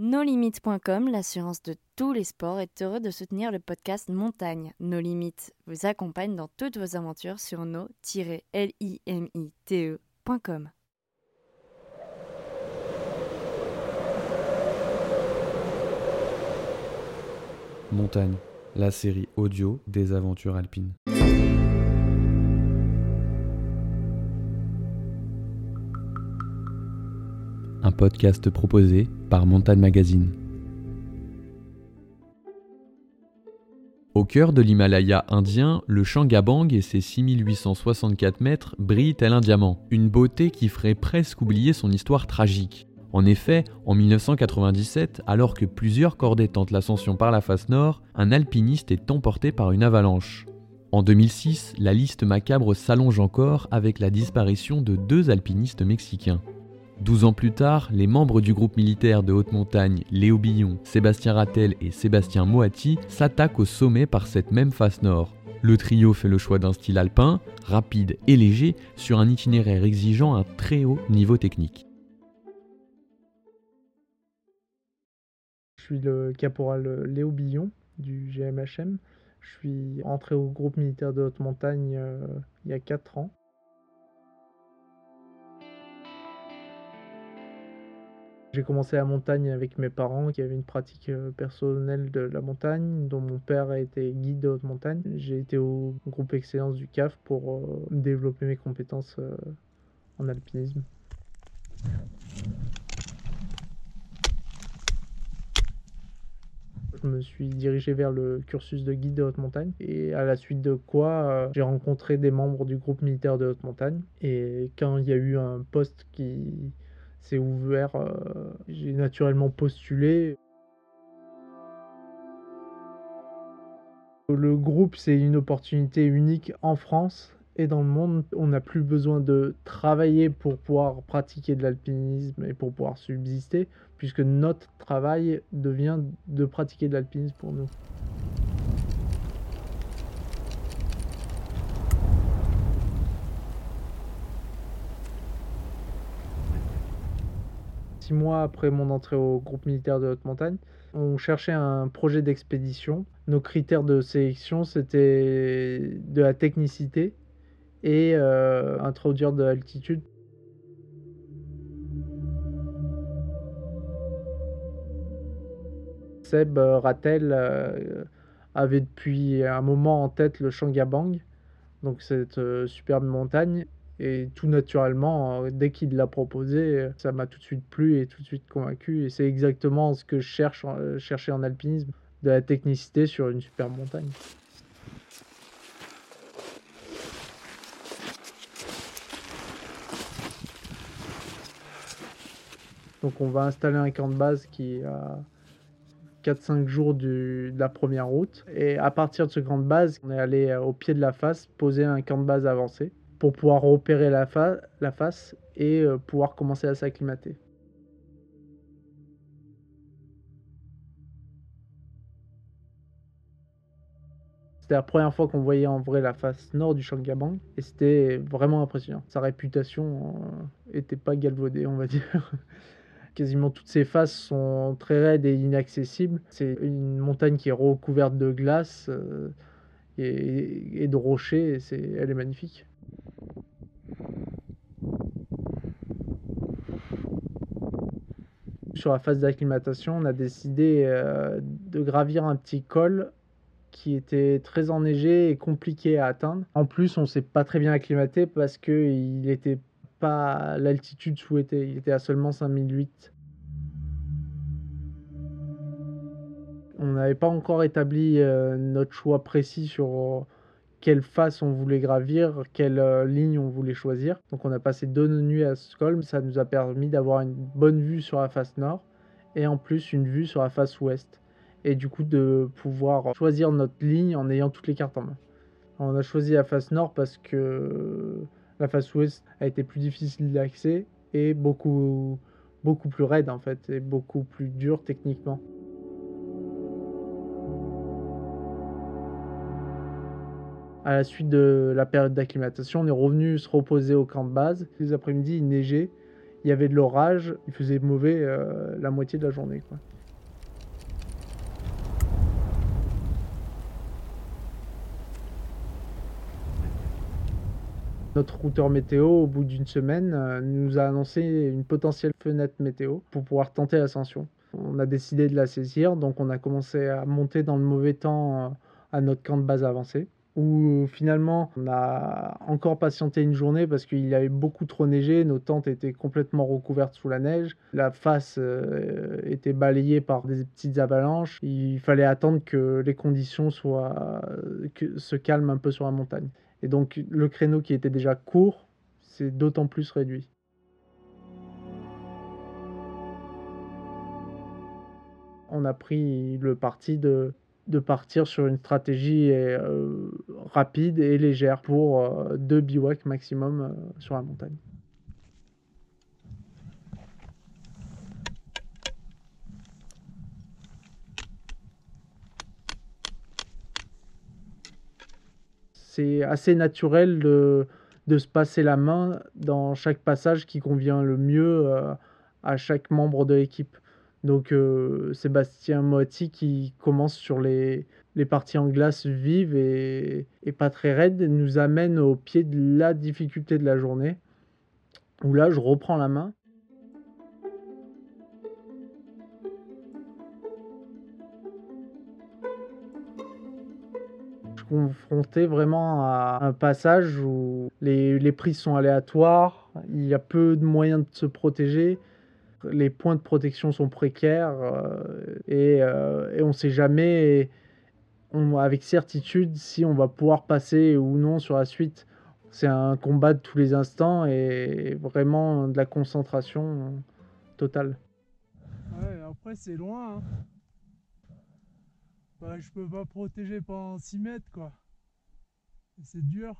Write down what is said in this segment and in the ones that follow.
NoLimites.com, l'assurance de tous les sports, est heureux de soutenir le podcast Montagne. No Limites vous accompagne dans toutes vos aventures sur no-limite.com. Montagne, la série audio des aventures alpines. Podcast proposé par Montagne Magazine. Au cœur de l'Himalaya indien, le Changabang et ses 6864 mètres brillent tel un diamant, une beauté qui ferait presque oublier son histoire tragique. En effet, en 1997, alors que plusieurs cordées tentent l'ascension par la face nord, un alpiniste est emporté par une avalanche. En 2006, la liste macabre s'allonge encore avec la disparition de deux alpinistes mexicains. Douze ans plus tard, les membres du groupe militaire de haute montagne Léo Billon, Sébastien Rattel et Sébastien Moati s'attaquent au sommet par cette même face nord. Le trio fait le choix d'un style alpin, rapide et léger, sur un itinéraire exigeant un très haut niveau technique. Je suis le caporal Léo Billon du GMHM. Je suis entré au groupe militaire de haute montagne euh, il y a 4 ans. J'ai commencé la montagne avec mes parents qui avaient une pratique euh, personnelle de la montagne, dont mon père a été guide de haute montagne. J'ai été au groupe Excellence du CAF pour euh, développer mes compétences euh, en alpinisme. Je me suis dirigé vers le cursus de guide de haute montagne et à la suite de quoi j'ai rencontré des membres du groupe militaire de haute montagne et quand il y a eu un poste qui c'est ouvert. Euh, j'ai naturellement postulé. Le groupe, c'est une opportunité unique en France et dans le monde. On n'a plus besoin de travailler pour pouvoir pratiquer de l'alpinisme et pour pouvoir subsister, puisque notre travail devient de pratiquer de l'alpinisme pour nous. Mois après mon entrée au groupe militaire de haute montagne, on cherchait un projet d'expédition. Nos critères de sélection, c'était de la technicité et euh, introduire de l'altitude. Seb euh, Rattel euh, avait depuis un moment en tête le Changabang, donc cette superbe montagne, et tout naturellement, euh, dès qu'il l'a proposé, ça m'a tout de suite plu et tout de suite convaincu. Et c'est exactement ce que je cherche, euh, cherchais en alpinisme, de la technicité sur une superbe montagne. Donc on va installer un camp de base qui a 4-5 jours de la première route. Et à partir de ce camp de base, on est allé au pied de la face poser un camp de base avancé pour pouvoir repérer la, face et euh, pouvoir commencer à s'acclimater. C'était la première fois qu'on voyait en vrai la face nord du Changabang et c'était vraiment impressionnant. Sa réputation n'était euh, pas galvaudée, on va dire. Quasiment toutes ses faces sont très raides et inaccessibles. C'est une montagne qui est recouverte de glace euh, et, et, de rochers. Et elle est magnifique. Sur la phase d'acclimatation, on a décidé euh, de gravir un petit col qui était très enneigé et compliqué à atteindre. En plus, on s'est pas très bien acclimaté parce qu'il n'était pas l'altitude souhaitée, il était à seulement 5008. On n'avait pas encore établi euh, notre choix précis sur quelle face on voulait gravir, quelle euh, ligne on voulait choisir. Donc on a passé deux nuits à Stockholm, ça nous a permis d'avoir une bonne vue sur la face nord et en plus une vue sur la face ouest. Et du coup de pouvoir choisir notre ligne en ayant toutes les cartes en main. On a choisi la face nord parce que la face ouest a été plus difficile d'accès et beaucoup, beaucoup plus raide en fait, et beaucoup plus dur techniquement. À la suite de la période d'acclimatation, on est revenu se reposer au camp de base. Les après-midi, il neigeait il y avait de l'orage, il faisait mauvais euh, la moitié de la journée. Notre routeur météo, au bout d'une semaine, euh, nous a annoncé une potentielle fenêtre météo pour pouvoir tenter l'ascension. On a décidé de la saisir, donc on a commencé à monter dans le mauvais temps euh, à notre camp de base avancé où finalement on a encore patienté une journée parce qu'il avait beaucoup trop neigé, nos tentes étaient complètement recouvertes sous la neige, la face euh, était balayée par des petites avalanches, il fallait attendre que les conditions soient, que, se calment un peu sur la montagne. Et donc le créneau qui était déjà court, c'est d'autant plus réduit. On a pris le parti de de partir sur une stratégie euh, rapide et légère pour euh, deux bivouacs maximum euh, sur la montagne. C'est assez naturel de, de, se passer la main dans chaque passage qui convient le mieux à chaque membre de l'équipe. Donc euh, Sébastien Motti qui commence sur les, les parties en glace vives et, et, pas très raides nous amène au pied de la difficulté de la journée où là je reprends la main. Je suis confronté vraiment à un passage où les, les prises sont aléatoires, il y a peu de moyens de se protéger les points de protection sont précaires euh, euh, et, on ne sait jamais avec certitude si on va pouvoir passer ou non sur la suite. C'est un combat de tous les instants et vraiment de la concentration totale. Après c'est loin. Hein. Bah, je peux pas protéger pendant 6 mètres quoi. C'est dur.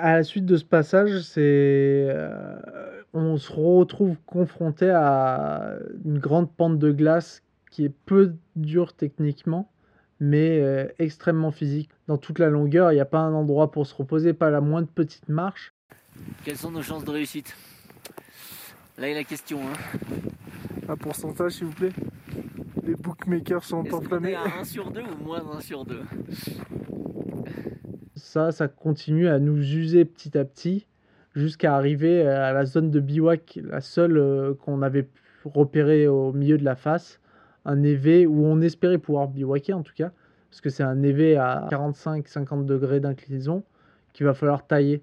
À la suite de ce passage, c'est euh, on se retrouve confronté à une grande pente de glace qui est peu dure techniquement, mais euh, extrêmement physique. Dans toute la longueur, il n'y a pas un endroit pour se reposer, pas la moindre petite marche. Quelles sont nos chances de réussite? Là est la question. Hein. Un pourcentage, s'il vous plaît Les bookmakers sont enflammés. à 1 sur 2 ou moins 1 sur 2 ça, ça continue à nous user petit à petit jusqu'à arriver à la zone de bivouac, la seule euh, qu'on avait repérée au milieu de la face, un névé où on espérait pouvoir bivouaquer en tout cas, parce que c'est un névé à 45-50 degrés d'inclinaison qu'il va falloir tailler.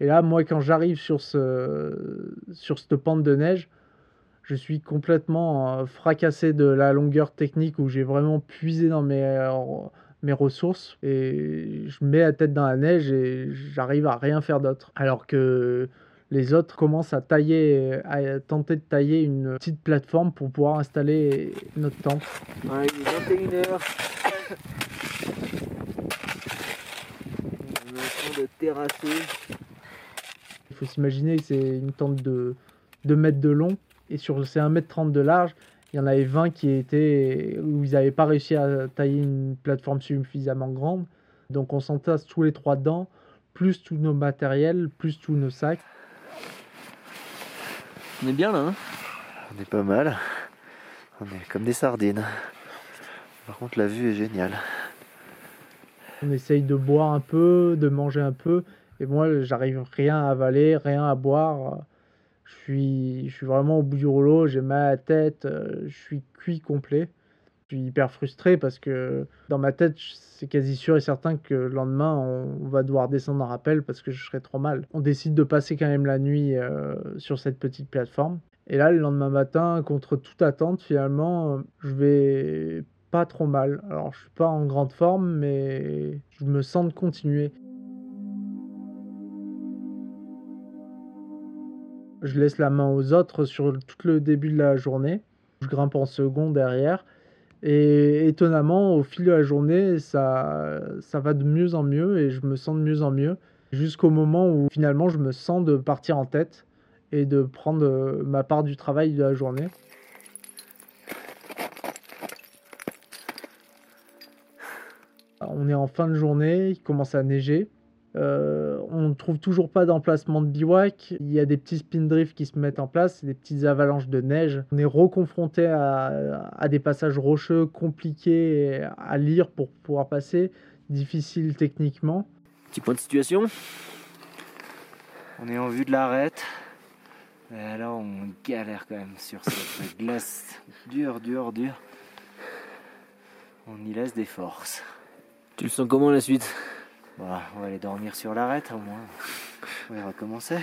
Et là, moi, quand j'arrive sur, ce, sur cette pente de neige, je suis complètement euh, fracassé de la longueur technique où j'ai vraiment puisé dans mes mes ressources et je mets la tête dans la neige et j'arrive à rien faire d'autre. Alors que les autres commencent à tailler, à tenter de tailler une petite plateforme pour pouvoir installer notre tente. Ouais, il est 21h. On est en train de terrasser. Il faut s'imaginer que c'est une tente de 2 mètres de long et sur c'est 1 mètre 30 de large il y en avait 20 qui étaient où ils n'avaient pas réussi à tailler une plateforme suffisamment grande. Donc on s'entasse tous les trois dedans, plus tous nos matériels, plus tous nos sacs. On est bien là, hein? On est pas mal. On est comme des sardines. Par contre, la vue est géniale. On essaye de boire un peu, de manger un peu. Et moi, j'arrive rien à avaler, rien à boire je suis, je suis vraiment au bout du rouleau, j'ai mal à tête, euh, je suis cuit complet. Je suis hyper frustré parce que dans ma tête, c'est quasi sûr et certain que le lendemain, on va devoir descendre en rappel parce que je serai trop mal. On décide de passer quand même la nuit euh, sur cette petite plateforme. Et là, le lendemain matin, contre toute attente, finalement, je vais pas trop mal. Alors, je suis pas en grande forme, mais je me sens de continuer. Je laisse la main aux autres sur tout le début de la journée. Je grimpe en second derrière. Et étonnamment, au fil de la journée, ça, ça va de mieux en mieux et je me sens de mieux en mieux. Jusqu'au moment où finalement je me sens de partir en tête et de prendre euh, ma part du travail de la journée. on est en fin de journée, il commence à neiger. Euh, on ne trouve toujours pas d'emplacement de bivouac. Il y a des petits spin drifts qui se mettent en place, des petites avalanches de neige. On est reconfronté à, à des passages rocheux compliqués à lire pour pouvoir passer, difficiles techniquement. Petit point de situation. On est en vue de l'arête. Et là, on galère quand même sur cette glace dure, dure, dure. On y laisse des forces. Tu le sens comment la suite? Voilà, on va aller dormir sur l'arête au moins. On va recommencer.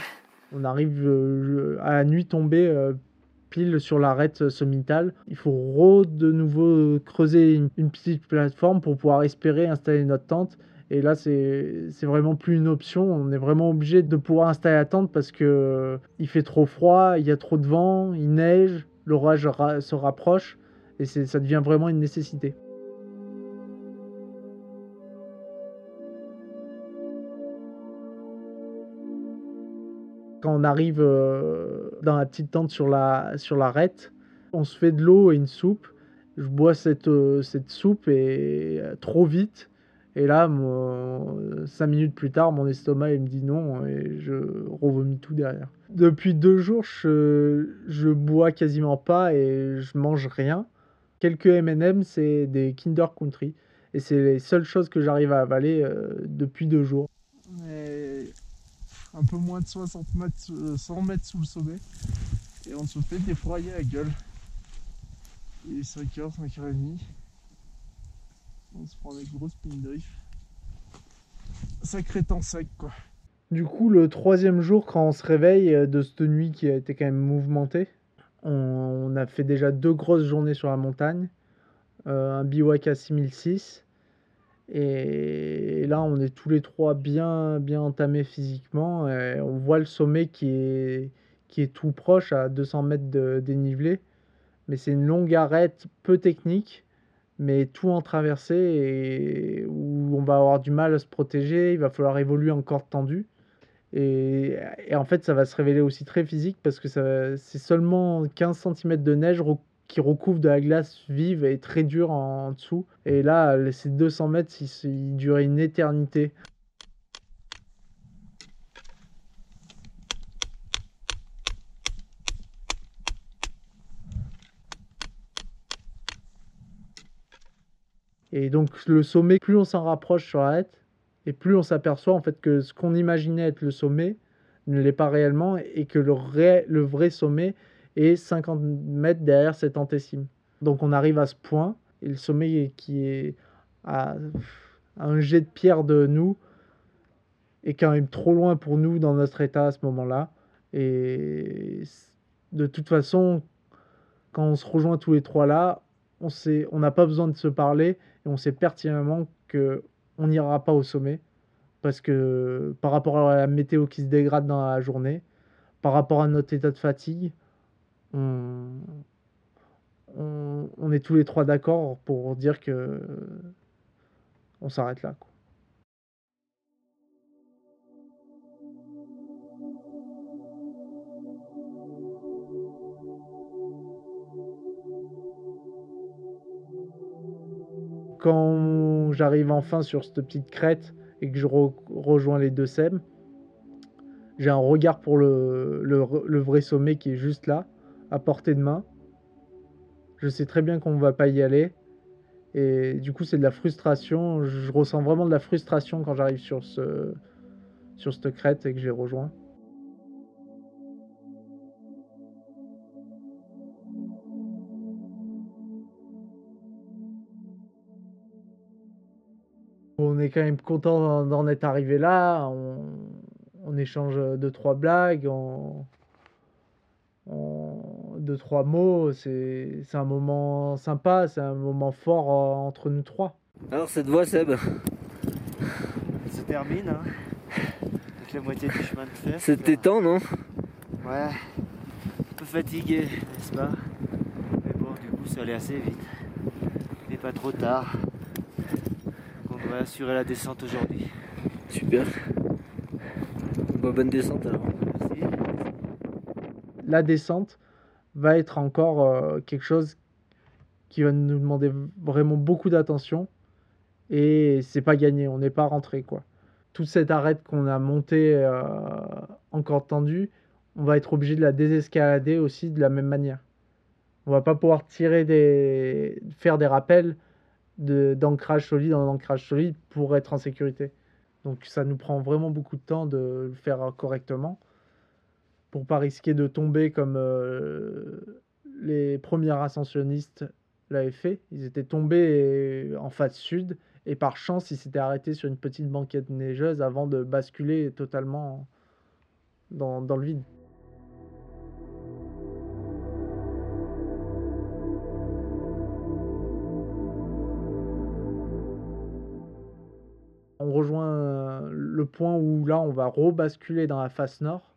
On arrive euh, à la nuit tombée euh, pile sur l'arête sommitale. Il faut de nouveau creuser une, petite plateforme pour pouvoir espérer installer notre tente. Et là, c'est c'est vraiment plus une option. On est vraiment obligé de pouvoir installer la tente parce que euh, il fait trop froid, il y a trop de vent, il neige, l'orage ra- se rapproche et c'est- ça devient vraiment une nécessité. On arrive euh, dans la petite tente sur la sur l'arête, on se fait de l'eau et une soupe. Je bois cette, euh, cette soupe et euh, trop vite. Et là, cinq minutes plus tard, mon estomac il me dit non et je revomis tout derrière. Depuis deux jours, je, je bois quasiment pas et je mange rien. Quelques M&M, c'est des Kinder Country. Et c'est les seules choses que j'arrive à avaler depuis deux jours. Un peu moins de 60 mètres, euh, 100 mètres sous le sommet. Et on se fait défroyer la gueule. Il est 5h, 5h30. On se prend des grosses drift. Sacré temps sec quoi. Du coup, le troisième jour, quand on se réveille euh, de cette nuit qui a été quand même mouvementée, on, on a fait déjà deux grosses journées sur la montagne, euh, un bivouac à 6006, et là on est tous les trois bien, bien entamés physiquement, on voit le sommet qui est, qui est tout proche, à 200 mètres de dénivelé, mais c'est une longue arête peu technique, mais tout en traversée et où on va avoir du mal à se protéger, il va falloir évoluer en corde tendue. Et, et en fait, ça va se révéler aussi très physique parce que c'est seulement 15 cm de neige qui recouvre de la glace vive et très dure en, dessous. Et là, ces 200 mètres, ils, durent une éternité. Et donc le sommet, plus on s'en rapproche sur la hête, et plus on s'aperçoit en fait que ce qu'on imaginait être le sommet ne l'est pas réellement, et que le, le vrai sommet est 50 mètres derrière cette antessime. Donc on arrive à ce point, et le sommet qui est à, un jet de pierre de nous est quand même trop loin pour nous dans notre état à ce moment-là. Et de toute façon, quand on se rejoint tous les trois là, on on n'a pas besoin de se parler et on sait pertinemment que on n'ira pas au sommet parce que par rapport à la météo qui se dégrade dans la journée, par rapport à notre état de fatigue, on, est tous les trois d'accord pour dire que on s'arrête là. Quand j'arrive enfin sur cette petite crête et que je re- rejoins les deux SEM, j'ai un regard pour le vrai sommet qui est juste là, à portée de main. Je sais très bien qu'on va pas y aller. Et du coup, c'est de la frustration. Je ressens vraiment de la frustration quand j'arrive sur, ce, sur cette crête et que j'ai rejoint. On est quand même content d'en- être arrivé là. On, échange deux, trois blagues, on- deux, trois mots. C'est c'est un moment sympa, c'est un moment fort euh, entre nous trois. Alors cette voix Seb, Elle se termine, hein. Avec la moitié du chemin de fer. c'était temps non? Ouais. Un peu fatigué, n'est-ce pas? Mais bon, du coup, ça allait assez vite. N'est pas trop tard. Donc on va assurer la descente aujourd'hui. Super. Bon, bonne descente alors. Merci. La descente va être encore euh, quelque chose qui va nous demander vraiment beaucoup d'attention et c'est pas gagné, on n'est pas rentré quoi. Toute cette arête qu'on a montée euh, encore tendue, on va être obligé de la désescalader aussi de la même manière. On va pas pouvoir tirer des, faire des rappels d'ancrage solide en ancrage solide pour être en sécurité. Donc ça nous prend vraiment beaucoup de temps de le faire correctement pour pas risquer de tomber comme euh, les premiers ascensionnistes l'avaient fait. Ils étaient tombés en face sud et par chance ils s'étaient arrêtés sur une petite banquette neigeuse avant de basculer totalement dans, dans le vide. on rejoint euh, le point où là on va rebasculer dans la face nord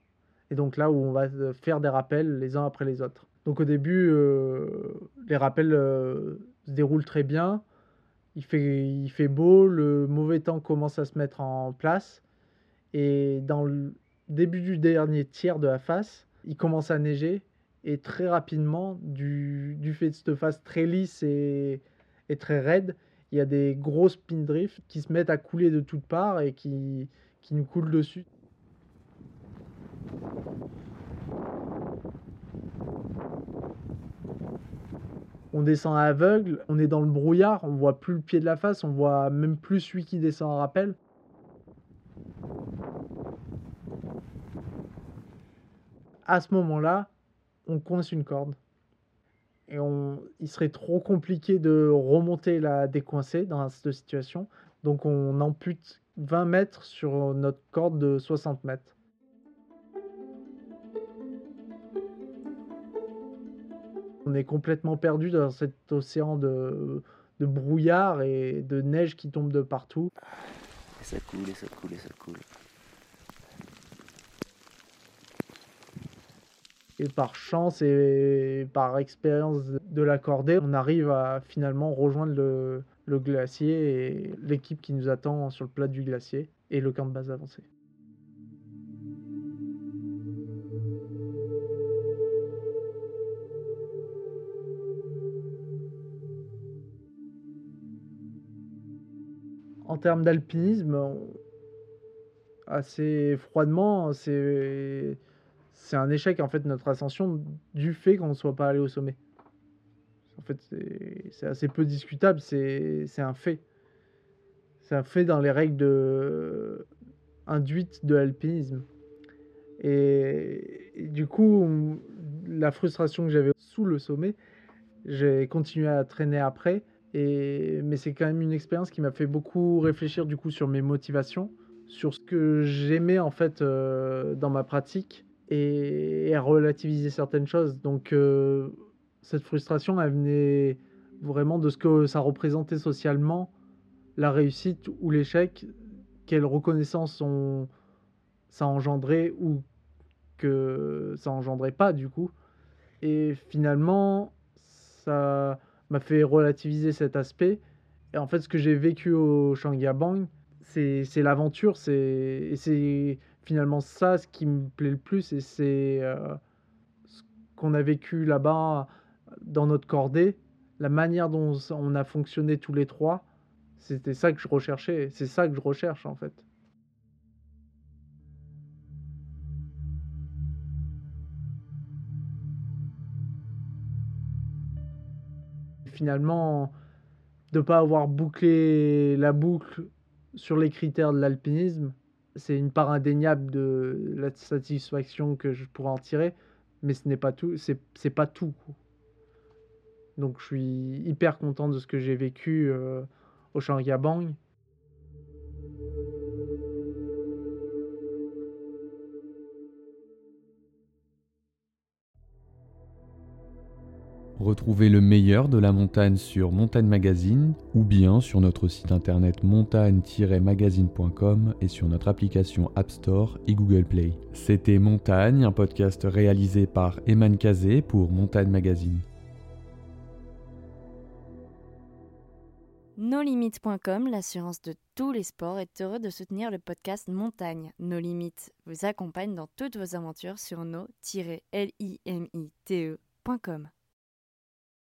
et donc là où on va euh, faire des rappels les uns après les autres. Donc au début euh, les rappels se déroulent très bien, il fait, il fait beau, le mauvais temps commence à se mettre en place et dans le début du dernier tiers de la face il commence à neiger et très rapidement du, fait de cette face très lisse et, très raide il y a des grosses spindrifts qui se mettent à couler de toutes parts et qui, qui nous coulent dessus. On descend à aveugle, on est dans le brouillard, on voit plus le pied de la face, on voit même plus celui qui descend en rappel. À ce moment-là, on coince une corde et on, il serait trop compliqué de remonter la décoincer dans cette situation. Donc on ampute 20 mètres sur notre corde de 60 mètres. On est complètement perdu dans cet océan de, de brouillard et de neige qui tombe de partout. Et ça coule, et ça coule, et ça coule. Et par chance et par expérience de l'accorder, on arrive à finalement rejoindre le, le glacier et l'équipe qui nous attend sur le plat du glacier et le camp de base avancé. En termes d'alpinisme, assez froidement, c'est un échec en fait notre ascension du fait qu'on ne soit pas allé au sommet. En fait, c'est assez peu discutable, c'est un fait. C'est un fait dans les règles induites de l'alpinisme. Et... du coup, la frustration que j'avais sous le sommet, j'ai continué à traîner après. Et... Mais c'est quand même une expérience qui m'a fait beaucoup réfléchir du coup sur mes motivations, sur ce que j'aimais en fait euh, dans ma pratique et, à relativiser certaines choses. Donc euh, cette frustration, elle venait vraiment de ce que ça représentait socialement, la réussite ou l'échec, quelle reconnaissance on, ça engendrait ou que ça engendrait pas du coup. Et finalement, ça m'a fait relativiser cet aspect. Et en fait, ce que j'ai vécu au Shangyabang, c'est l'aventure, c'est finalement ça ce qui me plaît le plus et c'est euh, ce qu'on a vécu là-bas dans notre cordée, la manière dont on a fonctionné tous les trois, c'était ça que je recherchais, c'est ça que je recherche en fait. Finalement, de ne pas avoir bouclé la boucle sur les critères de l'alpinisme, c'est une part indéniable de la satisfaction que je pourrais en tirer, mais ce n'est pas tout. C'est pas tout. Donc je suis hyper content de ce que j'ai vécu euh, au Changyabang. Retrouvez le meilleur de la montagne sur Montagne Magazine ou bien sur notre site internet montagne-magazine.com et sur notre application App Store et Google Play. C'était Montagne, un podcast réalisé par Eman Kazé pour Montagne Magazine. NoLimites.com, l'assurance de tous les sports, est heureux de soutenir le podcast Montagne. No Limites vous accompagne dans toutes vos aventures sur no-limite.com.